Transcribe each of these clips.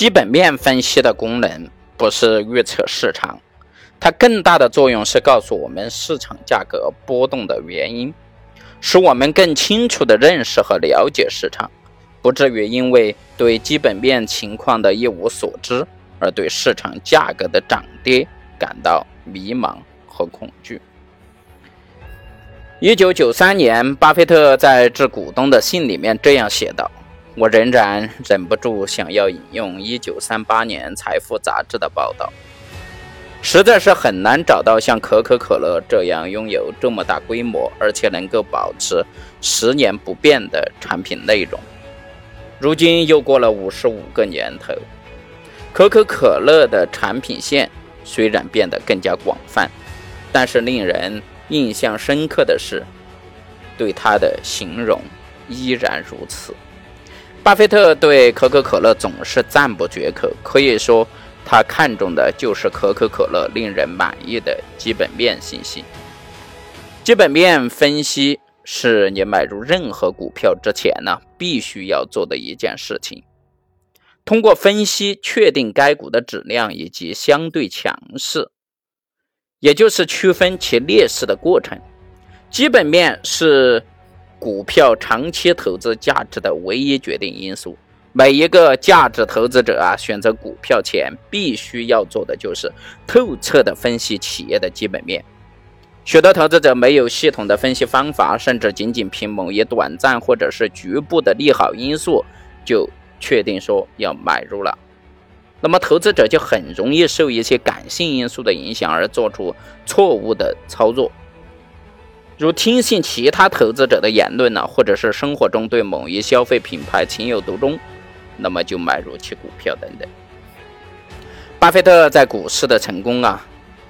基本面分析的功能不是预测市场，它更大的作用是告诉我们市场价格波动的原因，使我们更清楚地认识和了解市场，不至于因为对基本面情况的一无所知而对市场价格的涨跌感到迷茫和恐惧。一九九三年，巴菲特在致股东的信里面这样写道。我仍然忍不住想要引用1938年《财富》杂志的报道，实在是很难找到像可口可乐这样拥有这么大规模，而且能够保持十年不变的产品内容。如今又过了五十五个年头，可口可乐的产品线虽然变得更加广泛，但是令人印象深刻的是，对它的形容依然如此。巴菲特对可口可乐总是赞不绝口，可以说他看重的就是可口可乐令人满意的基本面信息。基本面分析是你买入任何股票之前呢，必须要做的一件事情。通过分析确定该股的质量以及相对强势，也就是区分其劣势的过程。基本面是。股票长期投资价值的唯一决定因素。每一个价值投资者啊，选择股票前必须要做的就是透彻的分析企业的基本面。许多投资者没有系统的分析方法，甚至仅仅凭某一短暂或者是局部的利好因素就确定说要买入了。那么投资者就很容易受一些感性因素的影响而做出错误的操作。如听信其他投资者的言论呢，或者是生活中对某一消费品牌情有独钟，那么就买入其股票等等。巴菲特在股市的成功啊，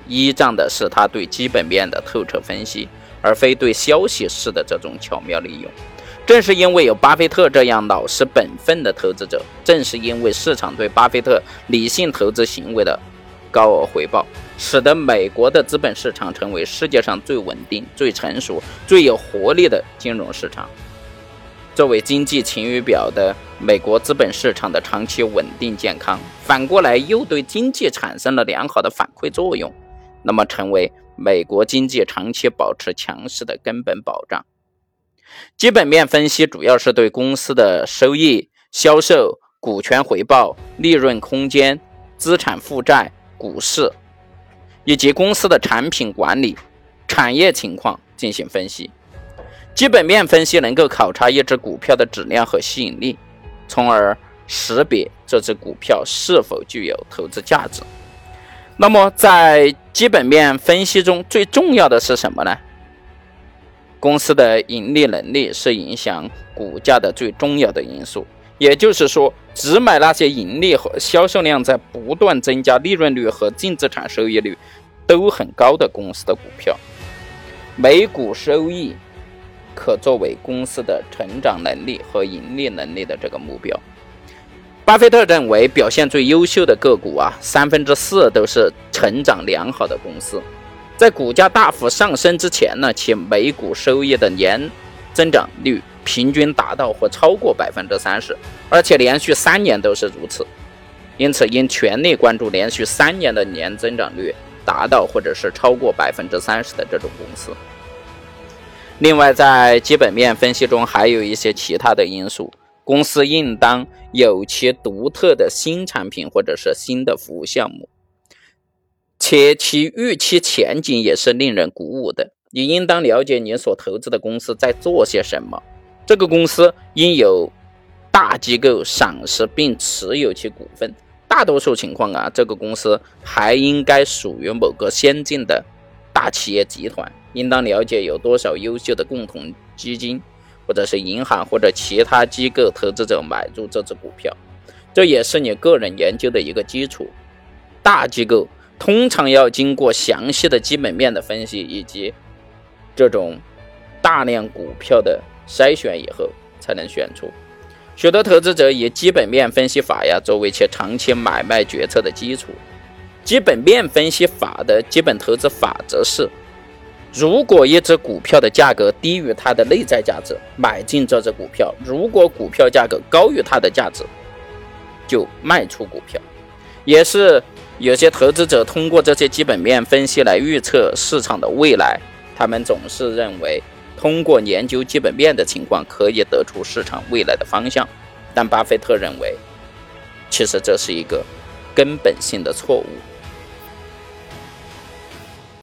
依仗的是他对基本面的透彻分析，而非对消息式的这种巧妙利用。正是因为有巴菲特这样老实本分的投资者，正是因为市场对巴菲特理性投资行为的高额回报。使得美国的资本市场成为世界上最稳定、最成熟、最有活力的金融市场。作为经济晴雨表的美国资本市场的长期稳定健康，反过来又对经济产生了良好的反馈作用，那么成为美国经济长期保持强势的根本保障。基本面分析主要是对公司的收益、销售、股权回报、利润空间、资产负债、股市。以及公司的产品管理、产业情况进行分析。基本面分析能够考察一只股票的质量和吸引力，从而识别这只股票是否具有投资价值。那么，在基本面分析中最重要的是什么呢？公司的盈利能力是影响股价的最重要的因素。也就是说，只买那些盈利和销售量在不断增加、利润率和净资产收益率都很高的公司的股票。每股收益可作为公司的成长能力和盈利能力的这个目标。巴菲特认为，表现最优秀的个股啊，三分之四都是成长良好的公司。在股价大幅上升之前呢，其每股收益的年增长率。平均达到或超过百分之三十，而且连续三年都是如此。因此，应全力关注连续三年的年增长率达到或者是超过百分之三十的这种公司。另外，在基本面分析中，还有一些其他的因素。公司应当有其独特的新产品或者是新的服务项目，且其预期前景也是令人鼓舞的。你应当了解你所投资的公司在做些什么。这个公司应有大机构赏识并持有其股份。大多数情况啊，这个公司还应该属于某个先进的大企业集团。应当了解有多少优秀的共同基金，或者是银行或者其他机构投资者买入这只股票。这也是你个人研究的一个基础。大机构通常要经过详细的基本面的分析以及这种大量股票的。筛选以后才能选出。许多投资者以基本面分析法呀作为其长期买卖决策的基础。基本面分析法的基本投资法则是：如果一只股票的价格低于它的内在价值，买进这只股票；如果股票价格高于它的价值，就卖出股票，也是有些投资者通过这些基本面分析来预测市场的未来。他们总是认为，通过研究基本面的情况可以得出市场未来的方向。但巴菲特认为，其实这是一个根本性的错误。